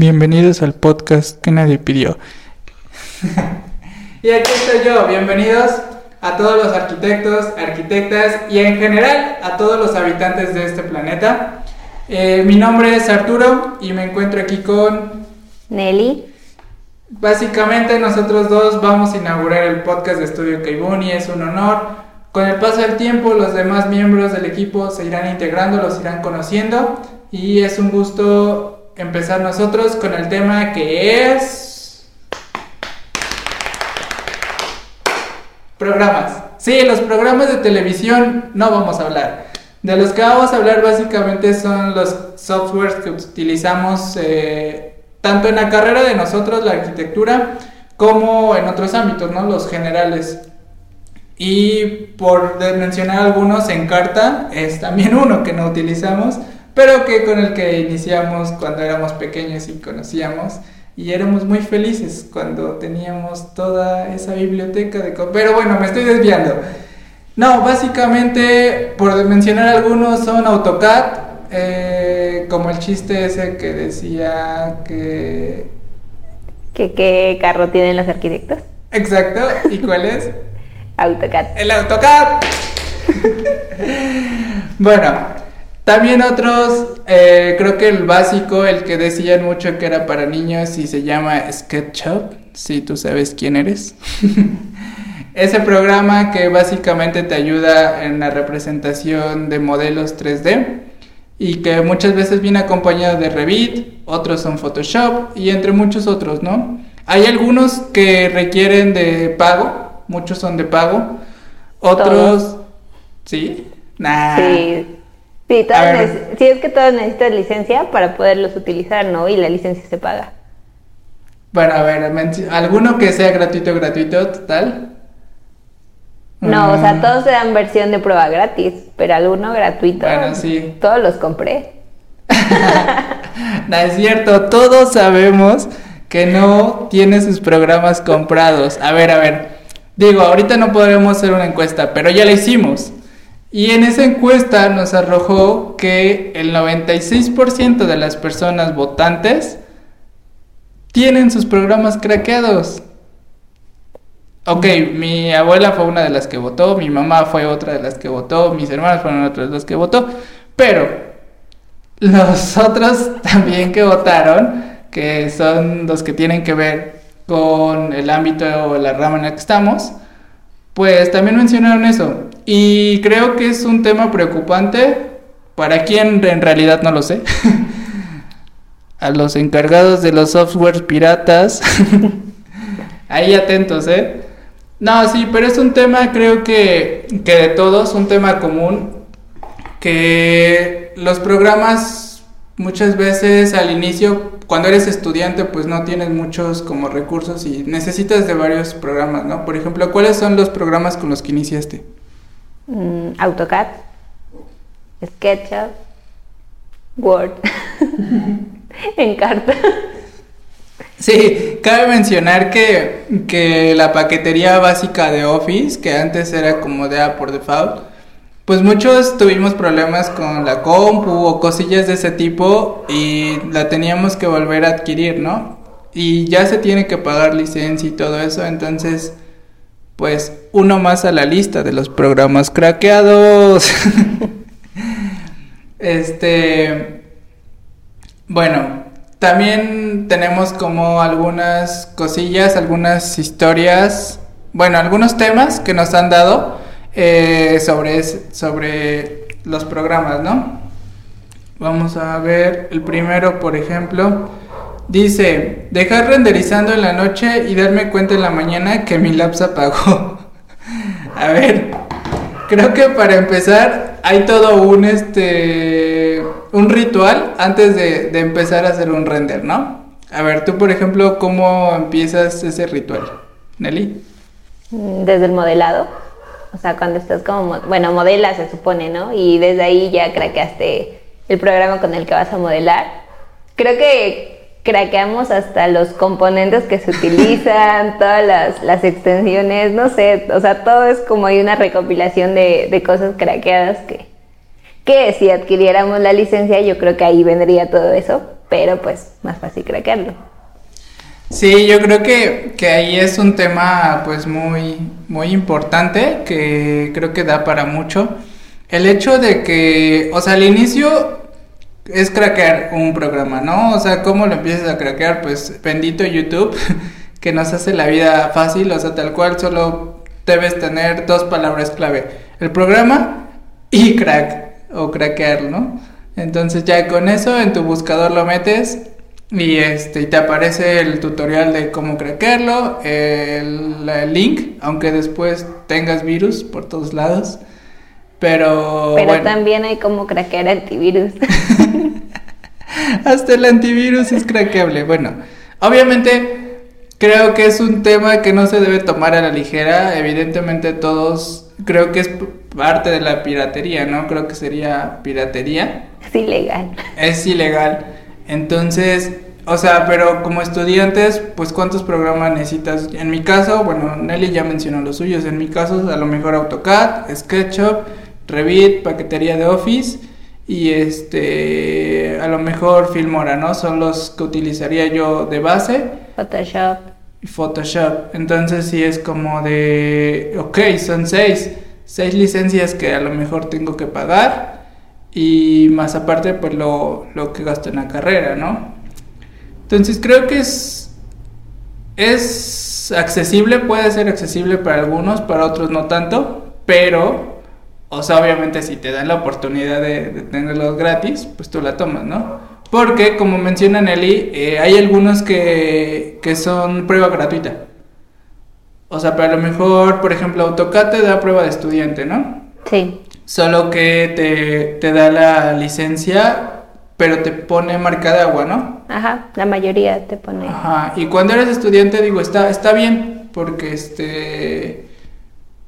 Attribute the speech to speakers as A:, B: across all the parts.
A: Bienvenidos al podcast que nadie pidió. y aquí estoy yo, bienvenidos a todos los arquitectos, arquitectas y en general a todos los habitantes de este planeta. Eh, mi nombre es Arturo y me encuentro aquí con
B: Nelly.
A: Básicamente nosotros dos vamos a inaugurar el podcast de Estudio Kaibuni, es un honor. Con el paso del tiempo los demás miembros del equipo se irán integrando, los irán conociendo y es un gusto empezar nosotros con el tema que es... Programas. Sí, los programas de televisión no vamos a hablar. De los que vamos a hablar básicamente son los softwares que utilizamos eh, tanto en la carrera de nosotros, la arquitectura, como en otros ámbitos, ¿no? Los generales. Y por mencionar algunos, en carta es también uno que no utilizamos, pero que con el que iniciamos cuando éramos pequeños y conocíamos. Y éramos muy felices cuando teníamos toda esa biblioteca de... Pero bueno, me estoy desviando. No, básicamente, por mencionar algunos, son AutoCAD, eh, como el chiste ese que decía que...
B: ¿Que qué carro tienen los arquitectos?
A: Exacto, ¿y cuál es?
B: AutoCAD.
A: El AutoCAD. bueno, también otros, eh, creo que el básico, el que decían mucho que era para niños y se llama SketchUp, si tú sabes quién eres. Ese programa que básicamente te ayuda en la representación de modelos 3D y que muchas veces viene acompañado de Revit, otros son Photoshop y entre muchos otros, ¿no? Hay algunos que requieren de pago, muchos son de pago, otros... ¿Sí?
B: Nah. Sí. Sí, sí, es que todos necesitan licencia para poderlos utilizar, ¿no? Y la licencia se paga.
A: Bueno, a ver, ¿alguno que sea gratuito, gratuito, total?
B: No, o sea, mm. todos se dan versión de prueba gratis, pero alguno gratuito.
A: Bueno, sí.
B: Todos los compré.
A: no es cierto, todos sabemos que no tiene sus programas comprados. A ver, a ver. Digo, ahorita no podremos hacer una encuesta, pero ya la hicimos. Y en esa encuesta nos arrojó que el 96% de las personas votantes tienen sus programas craqueados. Ok, mi abuela fue una de las que votó, mi mamá fue otra de las que votó, mis hermanos fueron otras de las que votó, pero los otros también que votaron, que son los que tienen que ver con el ámbito o la rama en la que estamos, pues también mencionaron eso. Y creo que es un tema preocupante para quien en realidad no lo sé. A los encargados de los softwares piratas. Ahí atentos, ¿eh? No, sí, pero es un tema, creo que, que de todos, un tema común, que los programas muchas veces al inicio, cuando eres estudiante, pues no tienes muchos como recursos y necesitas de varios programas, ¿no? Por ejemplo, ¿cuáles son los programas con los que iniciaste?
B: Mm, AutoCAD, SketchUp, Word, Encarta.
A: Sí, cabe mencionar que, la paquetería básica de Office, que antes era como de por default, pues muchos tuvimos problemas con la compu o cosillas de ese tipo y la teníamos que volver a adquirir, ¿no? Y ya se tiene que pagar licencia y todo eso, entonces, pues uno más a la lista de los programas craqueados. este, bueno, también tenemos como algunas cosillas, algunas historias, bueno, algunos temas que nos han dado eh, sobre, sobre los programas, ¿no? Vamos a ver el primero, por ejemplo. Dice, dejar renderizando en la noche y darme cuenta en la mañana que mi lap se apagó. a ver, creo que para empezar hay todo un este un ritual antes de, empezar a hacer un render, ¿no? A ver, tú por ejemplo, ¿cómo empiezas ese ritual? Nelly.
B: Mm, desde el modelado. O sea, cuando estás como, bueno, modelas se supone, ¿no? Y desde ahí ya craqueaste el programa con el que vas a modelar. Creo que craqueamos hasta los componentes que se utilizan, todas las, las, extensiones, no sé, o sea, todo es como hay una recopilación de, de cosas craqueadas que, que si adquiriéramos la licencia yo creo que ahí vendría todo eso. pero pues más fácil craquearlo.
A: Sí, yo creo que, que ahí es un tema pues muy, muy importante que creo que da para mucho. El hecho de que, o sea, al inicio es craquear un programa, ¿no? O sea, ¿cómo lo empiezas a craquear? Pues bendito YouTube, que nos hace la vida fácil, o sea, tal cual solo debes tener dos palabras clave, el programa y crack, o craquear, ¿no? Entonces ya con eso en tu buscador lo metes y este te aparece el tutorial de cómo craquearlo, el, el link, aunque después tengas virus por todos lados. Pero,
B: Pero también hay como craquear antivirus.
A: Hasta el antivirus es craqueable. Bueno, obviamente creo que es un tema que no se debe tomar a la ligera. Evidentemente todos creo que es parte de la piratería, ¿no? Creo que sería piratería.
B: Es ilegal.
A: Es ilegal. Entonces, o sea, pero como estudiantes, pues cuántos programas necesitas. En mi caso, bueno, Nelly ya mencionó los suyos. En mi caso, a lo mejor AutoCAD, SketchUp, Revit, paquetería de Office y este, a lo mejor Filmora, ¿no? Son los que utilizaría yo de base.
B: Photoshop.
A: Photoshop. Entonces sí es como de, ok, son seis, seis licencias que a lo mejor tengo que pagar y más aparte pues lo, lo que gasto en la carrera, ¿no? Entonces creo que es, es accesible, puede ser accesible para algunos, para otros no tanto, pero, o sea, obviamente si te dan la oportunidad de, de tenerlos gratis, pues tú la tomas, ¿no? Porque, como menciona Nelly, eh, hay algunos que, que son prueba gratuita. O sea, para lo mejor, por ejemplo, AutoCAD te da prueba de estudiante, ¿no?
B: Sí.
A: Solo que te, te da la licencia, pero te pone marca de agua, ¿no?
B: Ajá, la mayoría te pone.
A: Ajá, y cuando eres estudiante, digo, está, está bien, porque este,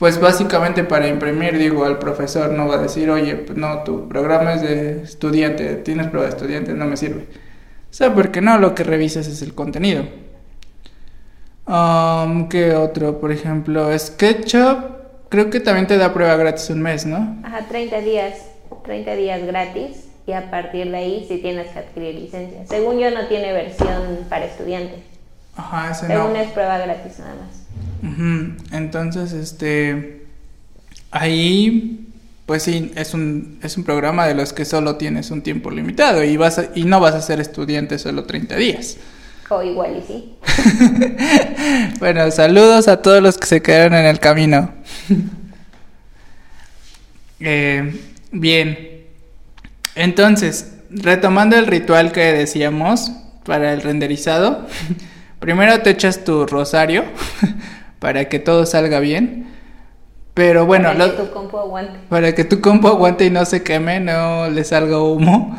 A: pues básicamente para imprimir, digo, al profesor no va a decir, oye, pues no, tu programa es de estudiante, tienes prueba de estudiante, no me sirve. O sea, porque no, lo que revisas es el contenido. Um, ¿Qué otro? Por ejemplo, SketchUp, creo que también te da prueba gratis un mes, ¿no?
B: Ajá, 30 días, 30 días gratis y a partir de ahí sí tienes que adquirir licencia. Según yo no tiene versión para estudiantes.
A: Ajá, ese
B: Según
A: no.
B: es prueba gratis nada más.
A: Entonces, este, ahí, pues sí, es un, es un programa de los que solo tienes un tiempo limitado y, vas a- y no vas a ser estudiante solo 30 días.
B: O igual y sí.
A: Bueno, saludos a todos los que se quedaron en el camino. Eh, bien, entonces, retomando el ritual que decíamos para el renderizado, primero te echas tu rosario para que todo salga bien. Pero bueno,
B: Para
A: lo-
B: que tu compu aguante.
A: para que tu compo aguante y no se queme, no le salga humo.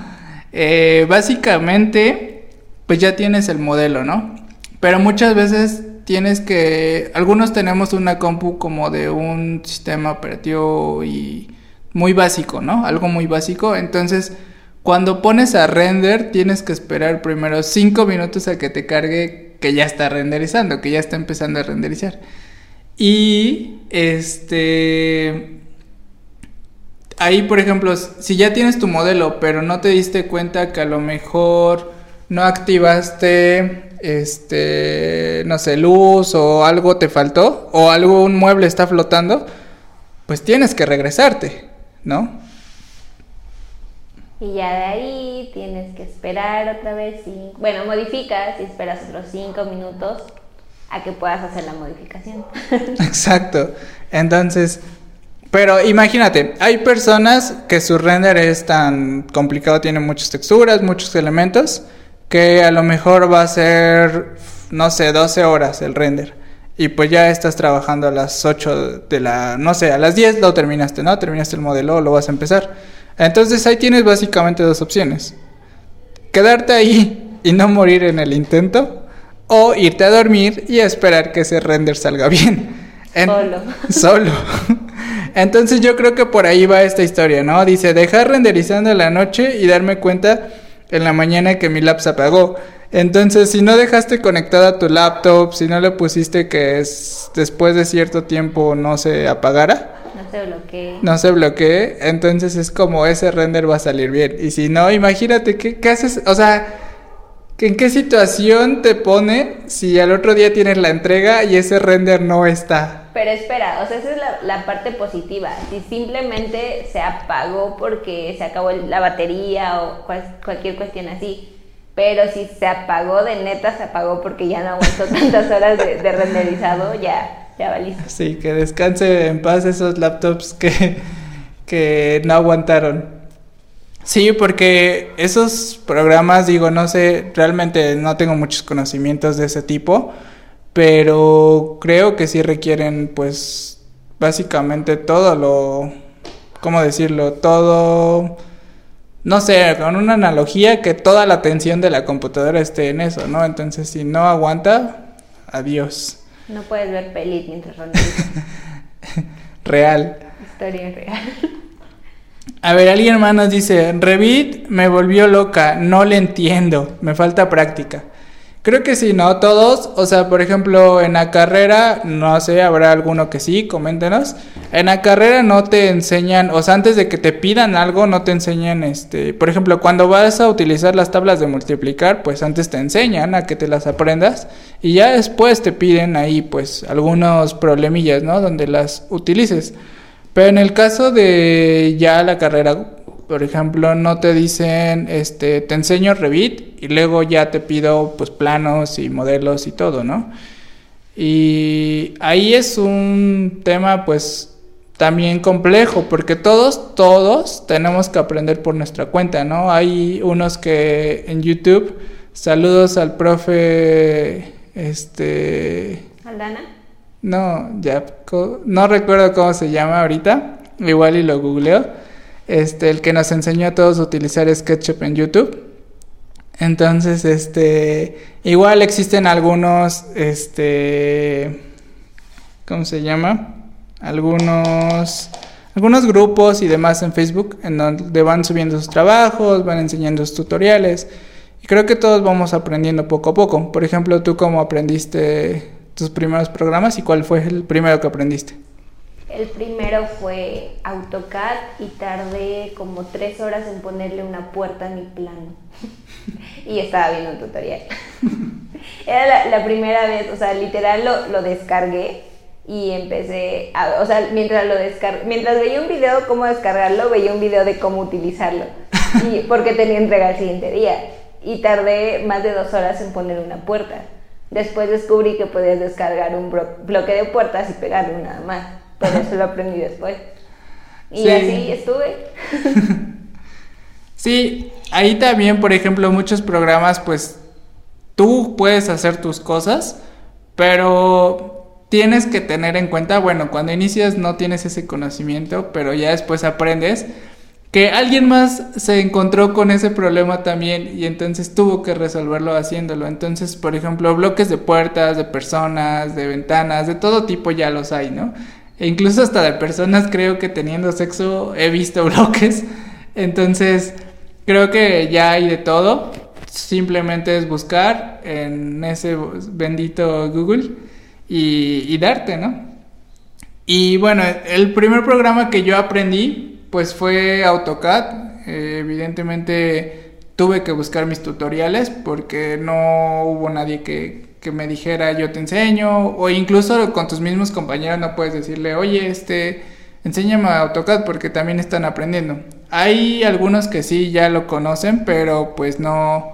A: Eh, básicamente, pues ya tienes el modelo, ¿no? Pero muchas veces tienes que, algunos tenemos una compu como de un sistema operativo y muy básico, ¿no? Algo muy básico. Entonces, cuando pones a render, tienes que esperar primero 5 minutos a que te cargue que ya está renderizando, que ya está empezando a renderizar. Y este ahí, por ejemplo, si ya tienes tu modelo, pero no te diste cuenta que a lo mejor no activaste este, no sé, luz o algo te faltó o algo un mueble está flotando, pues tienes que regresarte, ¿no?
B: Y ya de ahí tienes que esperar otra vez. cinco- Bueno, modificas y esperas otros 5 minutos a que puedas hacer la modificación.
A: Exacto. Entonces, pero imagínate, hay personas que su render es tan complicado, tiene muchas texturas, muchos elementos, que a lo mejor va a ser, no sé, 12 horas el render. Y pues ya estás trabajando a las 8 de la, no sé, a las 10 lo terminaste, ¿no? Terminaste el modelo lo vas a empezar. Entonces ahí tienes básicamente dos opciones. Quedarte ahí y no morir en el intento o irte a dormir y esperar que ese render salga bien. En-
B: Solo.
A: Solo. Entonces yo creo que por ahí va esta historia, ¿no? Dice, dejar renderizando en la noche y darme cuenta en la mañana que mi lap se apagó. Entonces, si no dejaste conectada tu laptop, si no le pusiste que es después de cierto tiempo no se apagara,
B: No se bloquee.
A: no se bloquee, entonces es como ese render va a salir bien. Y si no, imagínate, ¿qué, qué haces? O sea, ¿En qué situación te pone si al otro día tienes la entrega y ese render no está?
B: Pero espera, o sea, esa es la, parte positiva. Si simplemente se apagó porque se acabó la batería o cualquier cuestión así. Pero si se apagó de neta, se apagó porque ya no aguantó tantas horas de, renderizado, ya,
A: Sí, que descanse en paz esos laptops que, que no aguantaron. Sí, porque esos programas, digo, no sé, realmente no tengo muchos conocimientos de ese tipo, pero creo que sí requieren, pues, básicamente todo lo, ¿cómo decirlo? Todo, no sé, con una analogía que toda la atención de la computadora esté en eso, ¿no? Entonces, si no aguanta, adiós.
B: No puedes ver pelis mientras
A: Real.
B: Historia real.
A: A ver, alguien más nos dice, Revit me volvió loca, no le entiendo, me falta práctica. Creo que sí, ¿no? Todos, o sea, por ejemplo, en la carrera, no sé, habrá alguno que sí, coméntenos. En la carrera no te enseñan, o sea, antes de que te pidan algo, no te enseñan, este, por ejemplo, cuando vas a utilizar las tablas de multiplicar, pues antes te enseñan a que te las aprendas y ya después te piden ahí, pues, algunos problemillas, ¿no? Donde las utilices. Pero en el caso de ya la carrera, por ejemplo, no te dicen, este, te enseño Revit y luego ya te pido pues planos y modelos y todo, ¿no? Y ahí es un tema pues también complejo porque todos, todos tenemos que aprender por nuestra cuenta, ¿no? Hay unos que en YouTube, saludos al profe, este...
B: Aldana.
A: No, ya no recuerdo cómo se llama ahorita, igual y lo googleo. Este, el que nos enseñó a todos a utilizar SketchUp en YouTube. Entonces, este, igual existen algunos, este, ¿cómo se llama? Algunos, algunos grupos y demás en Facebook en donde van subiendo sus trabajos, van enseñando sus tutoriales. Y creo que todos vamos aprendiendo poco a poco. Por ejemplo, tú cómo aprendiste tus primeros programas y cuál fue el primero que aprendiste?
B: El primero fue AutoCAD y tardé como tres horas en ponerle una puerta a mi plano. y estaba viendo un tutorial. Era la, primera vez, o sea, literal lo, lo descargué y empecé, a, o sea, mientras lo descar mientras veía un video de cómo descargarlo, veía un video de cómo utilizarlo. Y porque tenía entrega el siguiente día. Y tardé más de dos horas en poner una puerta. Después descubrí que podías descargar un bloque de puertas y pegarlo nada más, pero eso lo aprendí después. Y así estuve.
A: sí, ahí también, por ejemplo, muchos programas, pues tú puedes hacer tus cosas, pero tienes que tener en cuenta, bueno, cuando inicias no tienes ese conocimiento, pero ya después aprendes que alguien más se encontró con ese problema también y entonces tuvo que resolverlo haciéndolo. Entonces, por ejemplo, bloques de puertas, de personas, de ventanas, de todo tipo ya los hay, ¿no? E incluso hasta de personas creo que teniendo sexo he visto bloques. Entonces, creo que ya hay de todo. Simplemente es buscar en ese bendito Google y, darte, ¿no? Y bueno, el primer programa que yo aprendí pues fue AutoCAD. Eh, evidentemente tuve que buscar mis tutoriales porque no hubo nadie que, me dijera yo te enseño o incluso con tus mismos compañeros no puedes decirle oye este enséñame AutoCAD porque también están aprendiendo. Hay algunos que sí ya lo conocen pero pues no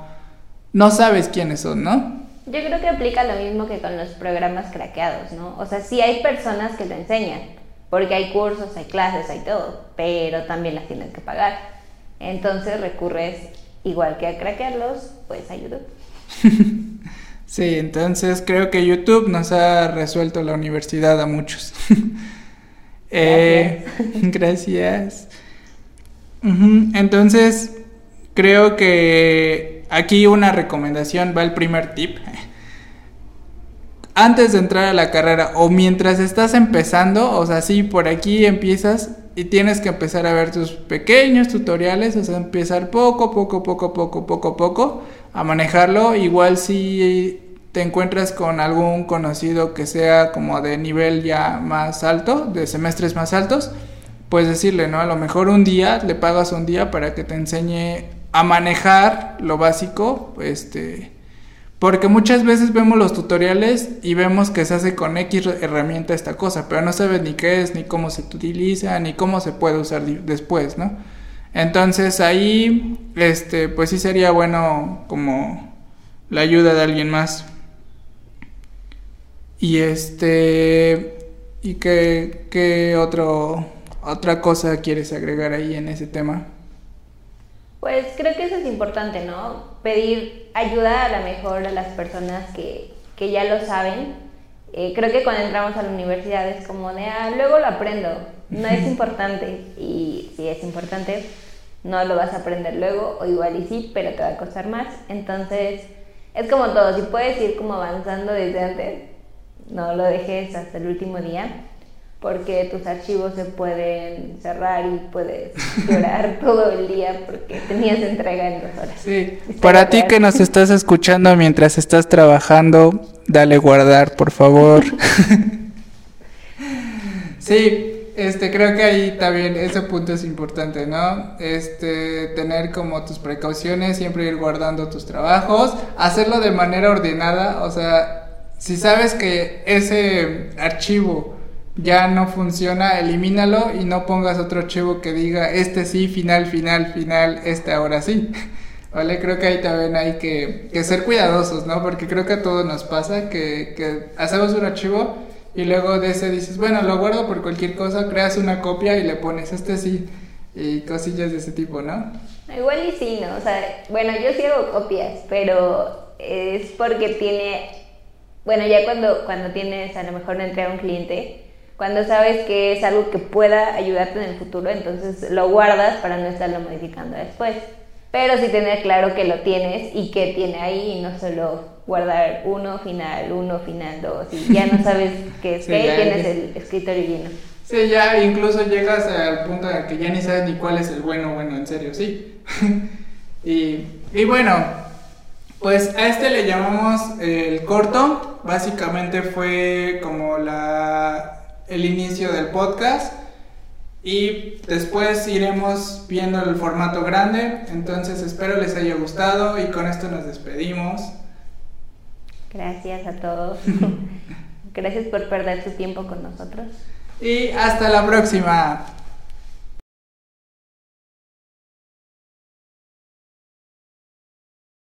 A: no sabes quiénes son, ¿no?
B: Yo creo que aplica lo mismo que con los programas craqueados, ¿no? O sea, sí hay personas que te enseñan, porque hay cursos, hay clases, hay todo, pero también las tienes que pagar. Entonces recurres, igual que a craquearlos, pues a YouTube.
A: sí, entonces creo que YouTube nos ha resuelto la universidad a muchos. Eh, gracias. Entonces, creo que aquí una recomendación va el primer tip antes de entrar a la carrera o mientras estás empezando, o sea, sí, por aquí empiezas y tienes que empezar a ver tus pequeños tutoriales, o sea, empezar poco, poco, poco, poco, poco, poco a manejarlo. Igual si te encuentras con algún conocido que sea como de nivel ya más alto, de semestres más altos, puedes decirle, ¿no? A lo mejor un día, le pagas un día para que te enseñe a manejar lo básico, este Porque muchas veces vemos los tutoriales y vemos que se hace con X herramienta esta cosa, pero no sabes ni qué es, ni cómo se utiliza, ni cómo se puede usar después, ¿no? Entonces ahí, este, pues sí sería bueno como la ayuda de alguien más. Y este, ¿y qué, qué otro, otra cosa quieres agregar ahí en ese tema?
B: Pues creo que eso es importante, ¿no? Pedir ayuda a lo mejor a las personas que, que ya lo saben. Eh, creo que cuando entramos a la universidad es como de, ah, luego lo aprendo. No es importante. Y si es importante, no lo vas a aprender luego, o igual y sí, pero te va a costar más. Entonces, es como todo. Si puedes ir como avanzando desde antes, no lo dejes hasta el último día porque tus archivos se pueden cerrar y puedes llorar todo el día porque tenías entrega en dos horas.
A: Sí, para ti que nos estás escuchando mientras estás trabajando, dale guardar, por favor. sí, este, creo que ahí también ese punto es importante, ¿no? Este, tener como tus precauciones, siempre ir guardando tus trabajos, hacerlo de manera ordenada, o sea, si sabes que ese archivo ya no funciona, elimínalo y no pongas otro archivo que diga este sí, final, final, final, este ahora sí. ¿Vale? Creo que ahí también hay que, ser cuidadosos, ¿no? Porque creo que a todos nos pasa que, que hacemos un archivo y luego de ese dices, bueno, lo guardo por cualquier cosa, creas una copia y le pones este sí y cosillas de ese tipo, ¿no?
B: Igual y sí, ¿no? O sea, bueno, yo sí hago copias, pero es porque tiene, bueno, ya cuando, cuando tienes a lo mejor una entrega a un cliente, cuando sabes que es algo que pueda ayudarte en el futuro, entonces lo guardas para no estarlo modificando después. Pero sí tener claro que lo tienes y que tiene ahí y no solo guardar uno final, uno final, dos y ya no sabes qué es sí, qué tienes el escritorio lleno.
A: Sí, ya incluso llegas al punto de que ya ni sabes ni cuál es el bueno, bueno, en serio, sí. y, y bueno, pues a este le llamamos el corto. Básicamente fue como la el inicio del podcast y después iremos viendo el formato grande. Entonces espero les haya gustado y con esto nos despedimos.
B: Gracias a todos. Gracias por perder su tiempo con nosotros.
A: Y hasta la próxima.